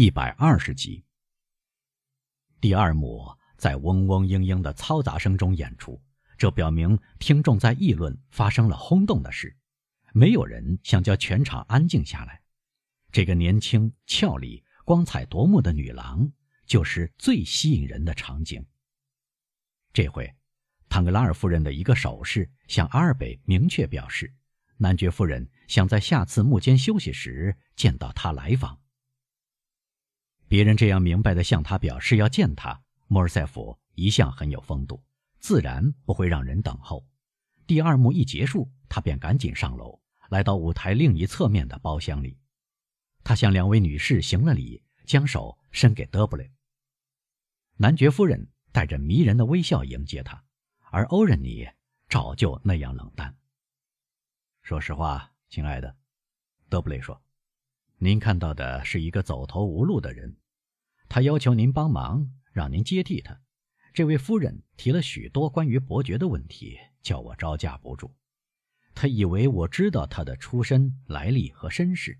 一百二十集。第二幕在嗡嗡嘤嘤的嘈杂声中演出，这表明听众在议论发生了轰动的事。没有人想叫全场安静下来。这个年轻、俏丽、光彩夺目的女郎，就是最吸引人的场景。这回，唐格拉尔夫人的一个手势向阿尔贝明确表示，男爵夫人想在下次幕间休息时见到他来访。别人这样明白的向他表示要见他，莫尔塞夫一向很有风度，自然不会让人等候。第二幕一结束，他便赶紧上楼，来到舞台另一侧面的包厢里。他向两位女士行了礼，将手伸给德布雷。男爵夫人带着迷人的微笑迎接他，而欧仁妮早就那样冷淡。说实话，亲爱的，德布雷说：“您看到的是一个走投无路的人，他要求您帮忙，让您接替他。这位夫人提了许多关于伯爵的问题，叫我招架不住。他以为我知道他的出身、来历和身世。”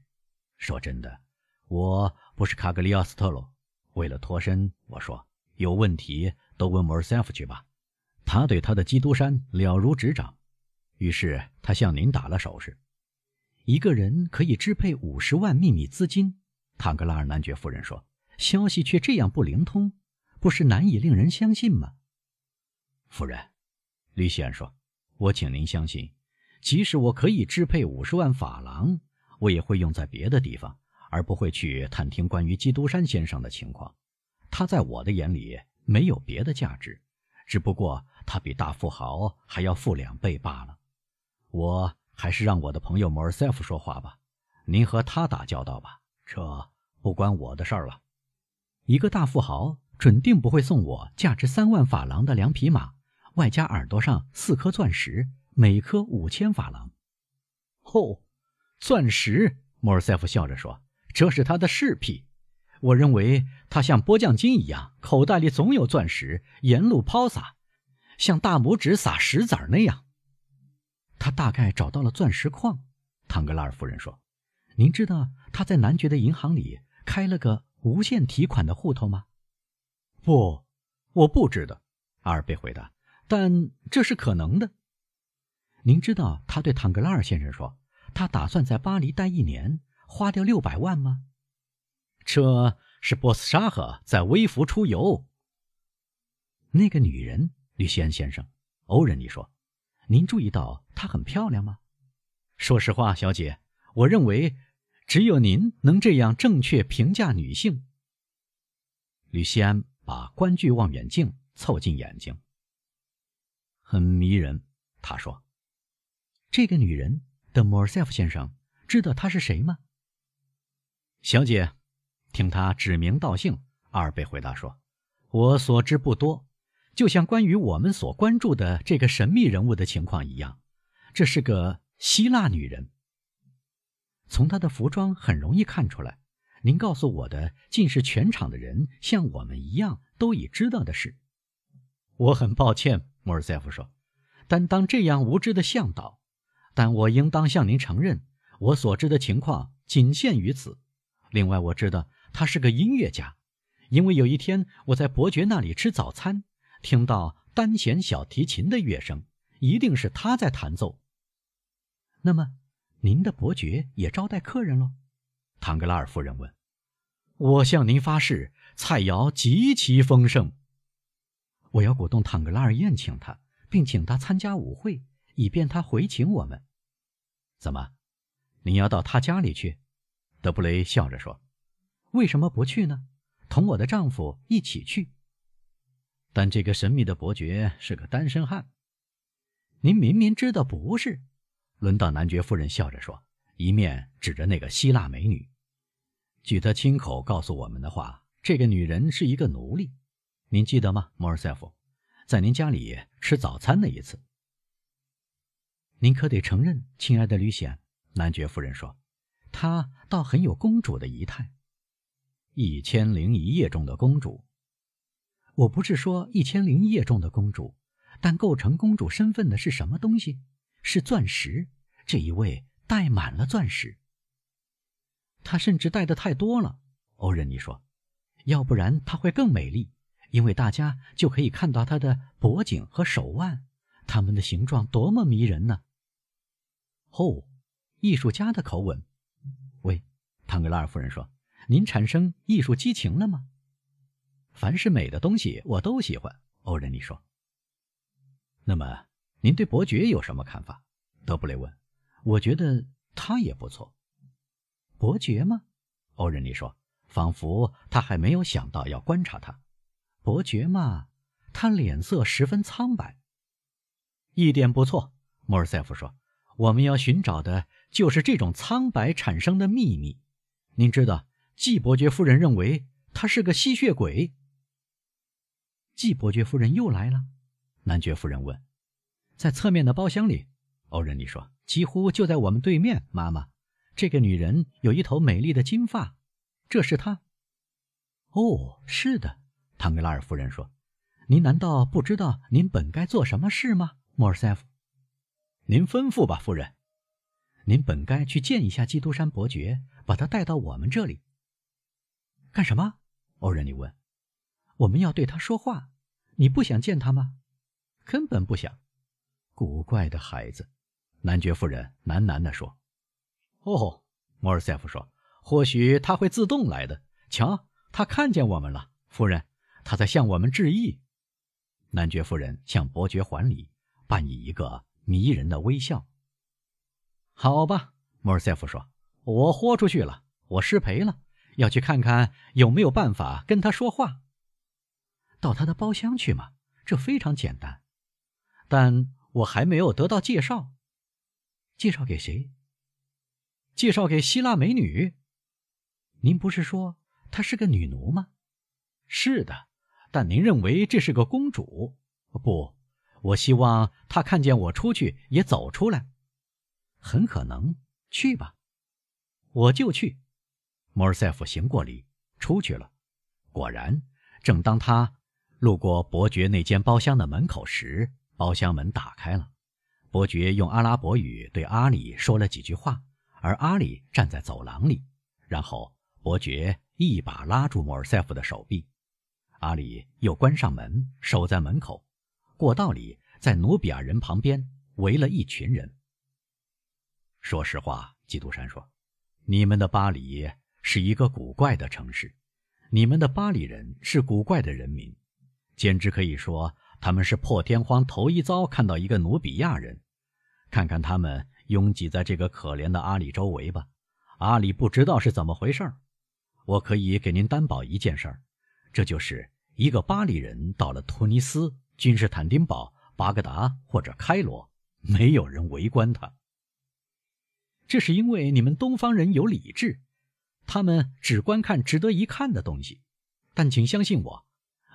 说真的，我不是卡格里奥斯特罗。为了脱身，我说有问题都问莫尔塞夫去吧，他对他的基督山了如指掌。于是他向您打了手势。一个人可以支配五十万秘密资金，唐格拉尔男爵夫人说，消息却这样不灵通，不是难以令人相信吗？夫人，吕西安说，我请您相信，即使我可以支配五十万法郎。我也会用在别的地方，而不会去探听关于基督山先生的情况。他在我的眼里没有别的价值，只不过他比大富豪还要富两倍罢了。我还是让我的朋友莫尔塞夫说话吧，您和他打交道吧，这不关我的事儿了。一个大富豪准定不会送我价值三万法郎的两匹马，外加耳朵上四颗钻石，每颗五千法郎。哦。钻石，莫尔塞夫笑着说：“这是他的饰品。我认为他像波将金一样，口袋里总有钻石，沿路抛洒，像大拇指撒石子儿那样。他大概找到了钻石矿。”唐格拉尔夫人说：“您知道他在男爵的银行里开了个无限提款的户头吗？”“不，我不知道。”阿尔贝回答，“但这是可能的。”“您知道他对唐格拉尔先生说。”他打算在巴黎待一年，花掉六百万吗？这是波斯沙赫在微服出游。那个女人，吕西安先生，欧仁妮说：“您注意到她很漂亮吗？”说实话，小姐，我认为只有您能这样正确评价女性。吕西安把观剧望远镜凑近眼睛，很迷人。他说：“这个女人。”的莫尔塞夫先生知道她是谁吗？小姐，听他指名道姓。阿尔贝回答说：“我所知不多，就像关于我们所关注的这个神秘人物的情况一样。这是个希腊女人。从她的服装很容易看出来。您告诉我的，竟是全场的人像我们一样都已知道的事。我很抱歉，莫尔塞夫说，但当这样无知的向导。”但我应当向您承认，我所知的情况仅限于此。另外，我知道他是个音乐家，因为有一天我在伯爵那里吃早餐，听到单弦小提琴的乐声，一定是他在弹奏。那么，您的伯爵也招待客人喽？唐格拉尔夫人问。我向您发誓，菜肴极其丰盛。我要鼓动唐格拉尔宴请他，并请他参加舞会，以便他回请我们。怎么，您要到他家里去？德布雷笑着说：“为什么不去呢？同我的丈夫一起去。”但这个神秘的伯爵是个单身汉。您明明知道不是。轮到男爵夫人笑着说，一面指着那个希腊美女。据她亲口告诉我们的话，这个女人是一个奴隶。您记得吗，莫尔塞夫？在您家里吃早餐那一次。您可得承认，亲爱的吕显，男爵夫人说：“她倒很有公主的仪态。一千零一夜中的公主，我不是说一千零一夜中的公主，但构成公主身份的是什么东西？是钻石。这一位戴满了钻石，他甚至戴的太多了。欧仁妮说：“要不然他会更美丽，因为大家就可以看到他的脖颈和手腕，它们的形状多么迷人呢！”哦，艺术家的口吻。喂，唐格拉尔夫人说：“您产生艺术激情了吗？”凡是美的东西，我都喜欢。欧仁妮说：“那么，您对伯爵有什么看法？”德布雷问。“我觉得他也不错。”伯爵吗？欧仁妮说，仿佛他还没有想到要观察他。伯爵嘛，他脸色十分苍白。一点不错，莫尔塞夫说。我们要寻找的就是这种苍白产生的秘密。您知道，季伯爵夫人认为他是个吸血鬼。季伯爵夫人又来了，男爵夫人问：“在侧面的包厢里。”欧仁妮说：“几乎就在我们对面。”妈妈。这个女人有一头美丽的金发，这是她。哦，是的，唐格拉尔夫人说：“您难道不知道您本该做什么事吗，莫尔塞夫？”您吩咐吧，夫人。您本该去见一下基督山伯爵，把他带到我们这里。干什么？欧仁妮问。我们要对他说话。你不想见他吗？根本不想。古怪的孩子，男爵夫人喃喃地说。哦，莫尔塞夫说：“或许他会自动来的。瞧，他看见我们了，夫人，他在向我们致意。”男爵夫人向伯爵还礼，扮以一个迷人的微笑。好吧，莫尔塞夫说：“我豁出去了，我失陪了，要去看看有没有办法跟他说话。到他的包厢去嘛，这非常简单。但我还没有得到介绍，介绍给谁？”介绍给希腊美女，您不是说她是个女奴吗？是的，但您认为这是个公主？不，我希望她看见我出去也走出来。很可能，去吧，我就去。莫尔塞夫行过礼，出去了。果然，正当他路过伯爵那间包厢的门口时，包厢门打开了。伯爵用阿拉伯语对阿里说了几句话。而阿里站在走廊里，然后伯爵一把拉住莫尔塞夫的手臂，阿里又关上门，守在门口。过道里，在努比亚人旁边围了一群人。说实话，基督山说：“你们的巴黎是一个古怪的城市，你们的巴黎人是古怪的人民，简直可以说他们是破天荒头一遭看到一个努比亚人。看看他们。”拥挤在这个可怜的阿里周围吧，阿里不知道是怎么回事儿。我可以给您担保一件事儿，这就是一个巴黎人到了突尼斯、君士坦丁堡、巴格达或者开罗，没有人围观他。这是因为你们东方人有理智，他们只观看值得一看的东西。但请相信我，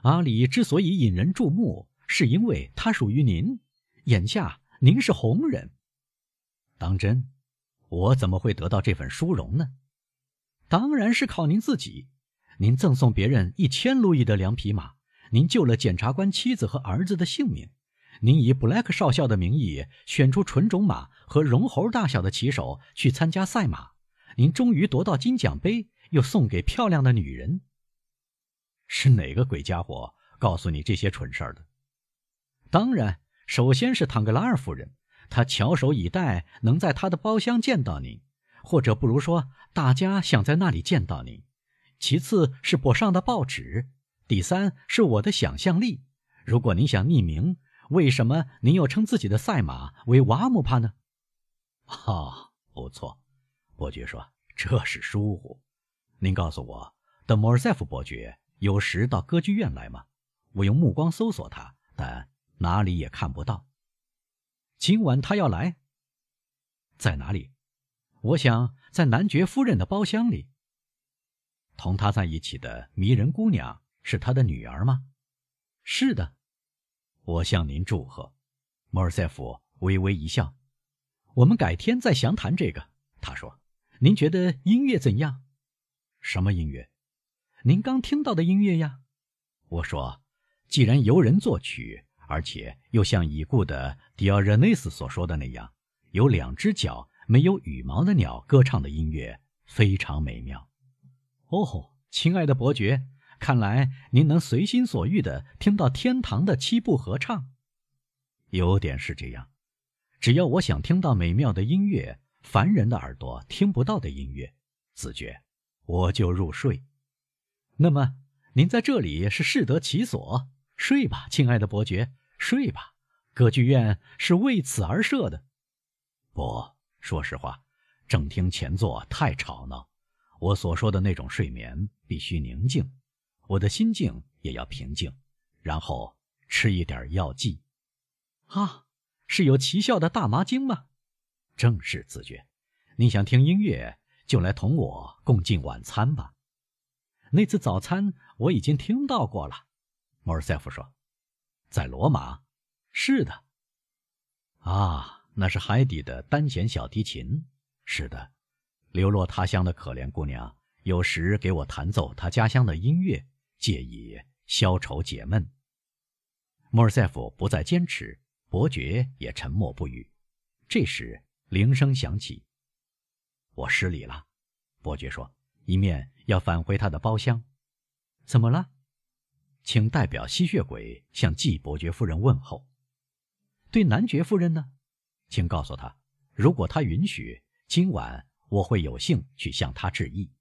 阿里之所以引人注目，是因为他属于您。眼下您是红人。当真，我怎么会得到这份殊荣呢？当然是靠您自己。您赠送别人一千路易的两匹马，您救了检察官妻子和儿子的性命，您以布莱克少校的名义选出纯种马和绒猴大小的骑手去参加赛马，您终于夺到金奖杯，又送给漂亮的女人。是哪个鬼家伙告诉你这些蠢事儿的？当然，首先是唐格拉尔夫人。她翘首以待，能在她的包厢见到您，或者不如说，大家想在那里见到您。其次是簿上的报纸，第三是我的想象力。如果您想匿名，为什么您又称自己的赛马为瓦姆帕呢？啊，不错，伯爵说这是疏忽。您告诉我，德莫尔塞夫伯爵有时到歌剧院来吗？我用目光搜索他，但哪里也看不到。今晚他要来，在哪里？我想在男爵夫人的包厢里。同他在一起的迷人姑娘是他的女儿吗？是的。我向您祝贺。莫尔塞夫微微一笑。我们改天再详谈这个。他说：“您觉得音乐怎样？什么音乐？您刚听到的音乐呀。”我说：“既然由人作曲。”而且又像已故的迪奥热内斯所说的那样，有两只脚、没有羽毛的鸟歌唱的音乐非常美妙。哦，亲爱的伯爵，看来您能随心所欲的听到天堂的七步合唱。有点是这样，只要我想听到美妙的音乐，凡人的耳朵听不到的音乐，子爵，我就入睡。那么，您在这里是适得其所，睡吧，亲爱的伯爵，睡吧。歌剧院是为此而设的。不，说实话，正厅前座太吵闹。我所说的那种睡眠必须宁静，我的心境也要平静，然后吃一点药剂。啊，是有奇效的大麻精吗？正是子爵。你想听音乐，就来同我共进晚餐吧。那次早餐我已经听到过了。莫尔塞夫说，在罗马。是的。啊，那是海底的单弦小提琴。是的。流落他乡的可怜姑娘，有时给我弹奏她家乡的音乐，借以消愁解闷。莫尔塞夫不再坚持，伯爵也沉默不语。这时铃声响起，我失礼了，伯爵说，一面要返回他的包厢。怎么了？请代表吸血鬼向季伯爵夫人问候。对男爵夫人呢？请告诉他，如果他允许，今晚。我会有幸去向他致意。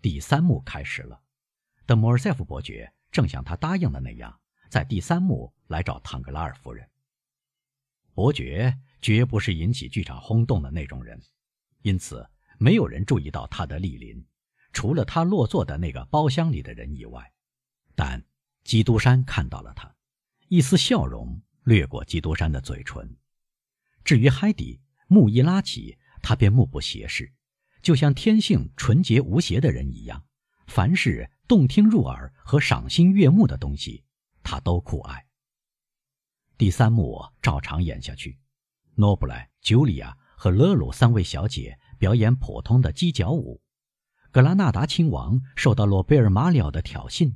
第三幕开始了，德莫尔塞夫伯爵正像他答应的那样，在第三幕来找唐格拉尔夫人。伯爵绝不是引起剧场轰动的那种人，因此没有人注意到他的莅临，除了他落座的那个包厢里的人以外。但基督山看到了他，一丝笑容掠过基督山的嘴唇。至于海底，木一拉起。他便目不斜视，就像天性纯洁无邪的人一样。凡是动听入耳和赏心悦目的东西，他都酷爱。第三幕照常演下去，诺布莱、茱莉亚和勒鲁三位小姐表演普通的鸡脚舞。格拉纳达亲王受到罗贝尔马里奥的挑衅，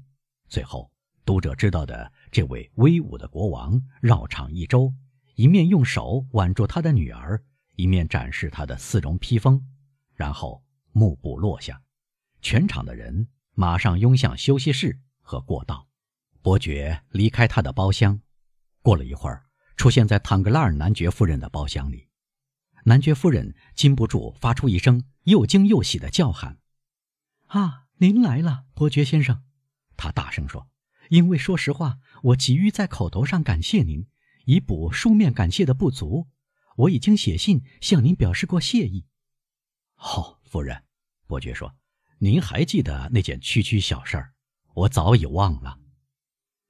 最后读者知道的这位威武的国王绕场一周，一面用手挽住他的女儿。一面展示他的丝绒披风，然后幕布落下，全场的人马上拥向休息室和过道。伯爵离开他的包厢，过了一会儿，出现在坦格拉尔男爵夫人的包厢里。男爵夫人禁不住发出一声又惊又喜的叫喊：“啊，您来了，伯爵先生！”他大声说：“因为说实话，我急于在口头上感谢您，以补书面感谢的不足。”我已经写信向您表示过谢意。哦，夫人，伯爵说：“您还记得那件区区小事儿？我早已忘了。”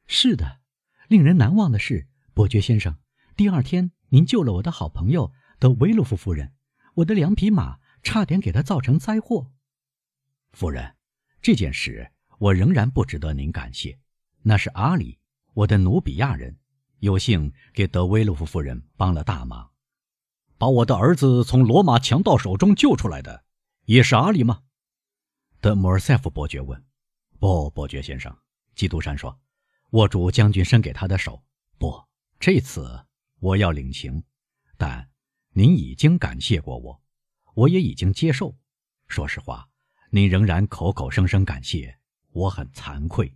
是的，令人难忘的是，伯爵先生，第二天您救了我的好朋友德维洛夫夫人，我的两匹马差点给她造成灾祸。夫人，这件事我仍然不值得您感谢。那是阿里，我的努比亚人，有幸给德威洛夫夫人帮了大忙。把我的儿子从罗马强盗手中救出来的，也是阿里吗？德莫尔塞夫伯爵问。不，伯爵先生，基督山说，握住将军伸给他的手。不，这次我要领情，但您已经感谢过我，我也已经接受。说实话，您仍然口口声声感谢，我很惭愧。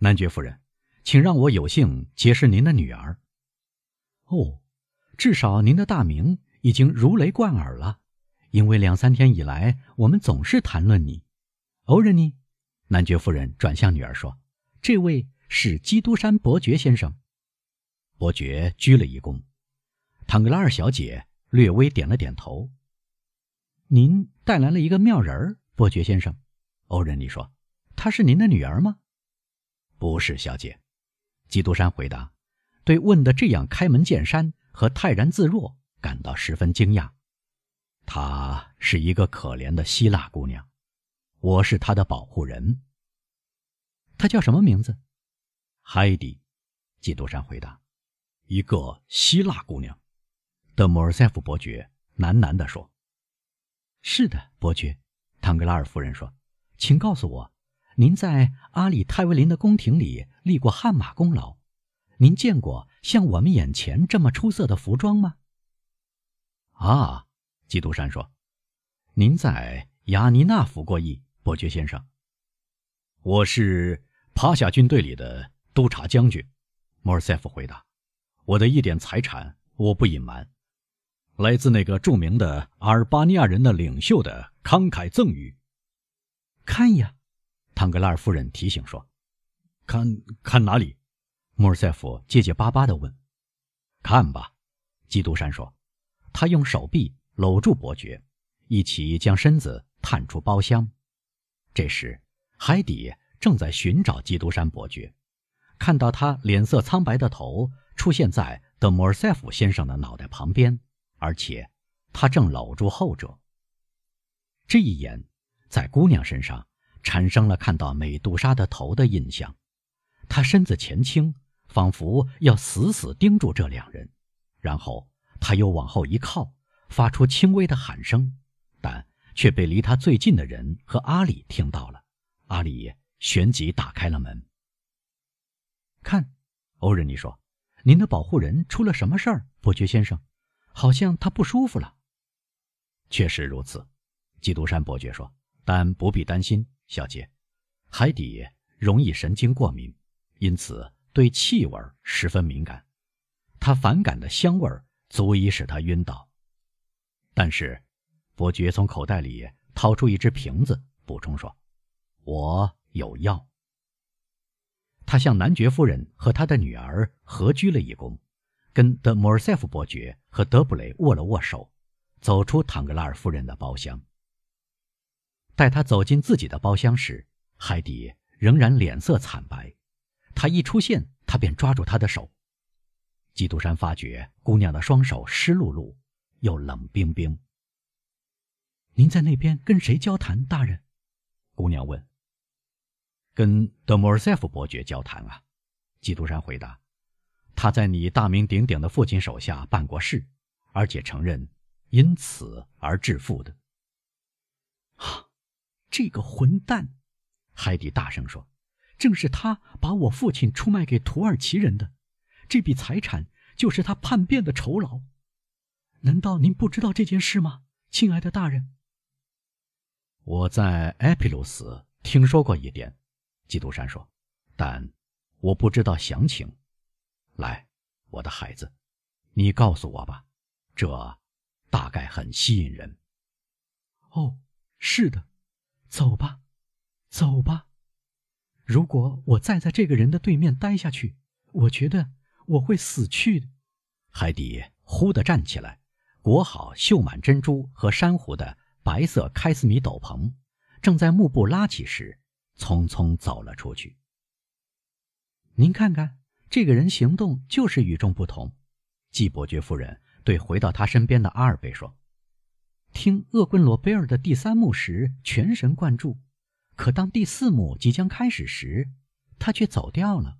男爵夫人，请让我有幸结识您的女儿。哦。至少您的大名已经如雷贯耳了，因为两三天以来我们总是谈论你。欧仁妮，男爵夫人转向女儿说：“这位是基督山伯爵先生。”伯爵鞠了一躬。唐格拉尔小姐略微点了点头。“您带来了一个妙人儿，伯爵先生。”欧仁妮说：“她是您的女儿吗？”“不是，小姐。”基督山回答，对问的这样开门见山。和泰然自若感到十分惊讶。她是一个可怜的希腊姑娘，我是她的保护人。她叫什么名字？海迪。基督山回答：“一个希腊姑娘。”德莫尔塞夫伯爵喃喃地说：“是的，伯爵。”唐格拉尔夫人说：“请告诉我，您在阿里泰维林的宫廷里立过汗马功劳。”您见过像我们眼前这么出色的服装吗？啊，基督山说：“您在雅尼娜服过役，伯爵先生。我是帕夏军队里的督察将军，莫尔塞夫回答。我的一点财产，我不隐瞒，来自那个著名的阿尔巴尼亚人的领袖的慷慨赠与。看呀，唐格拉尔夫人提醒说：“看看哪里？”莫尔塞夫结结巴巴地问。“看吧。”基督山说。他用手臂搂住伯爵，一起将身子探出包厢。这时，海底正在寻找基督山伯爵，看到他脸色苍白的头。出现在德莫尔塞夫先生的脑袋旁边，而且他正搂住后者。这一眼在姑娘身上产生了看到美杜莎的头的印象。她身子前倾，仿佛要死死盯住这两人。然后他又往后一靠，发出轻微的喊声，但却被离他最近的人和阿里听到了。阿里旋即打开了门。看，欧仁妮说。您的保护人出了什么事儿，伯爵先生？好像他不舒服了。确实如此，基督山伯爵说。但不必担心，小姐。海底容易神经过敏，因此对气味十分敏感。他反感的香味足以使他晕倒。但是，伯爵从口袋里掏出一只瓶子，补充说：“我有药。”他向男爵夫人和他的女儿合鞠了一躬，跟德莫尔塞夫伯爵和德布雷握了握手，走出唐格拉尔夫人的包厢。待他走进自己的包厢时，海迪仍然脸色惨白。他一出现，他便抓住他的手。基督山发觉姑娘的双手湿漉漉，又冷冰冰。您在那边跟谁交谈，大人？姑娘问。跟德莫尔塞夫伯爵交谈啊，基督山回答。他在你大名鼎鼎的父亲手下办过事，而且承认因此而致富的。啊，这个混蛋！海底大声说：“正是他把我父亲出卖给土耳其人的，这笔财产就是他叛变的酬劳。难道您不知道这件事吗，亲爱的大人？”我在埃皮鲁斯听说过一点。基督山说：“但我不知道详情。来，我的孩子，你告诉我吧，这大概很吸引人。”哦，是的，走吧，走吧。如果我再在这个人的对面待下去，我觉得我会死去。海底忽地站起来，裹好绣满珍珠和珊瑚的白色开司米斗篷，正在幕布拉起时。匆匆走了出去。您看看，这个人行动就是与众不同。季伯爵夫人对回到他身边的阿尔贝说：“听厄棍罗贝尔的第三幕时全神贯注，可当第四幕即将开始时，他却走掉了。”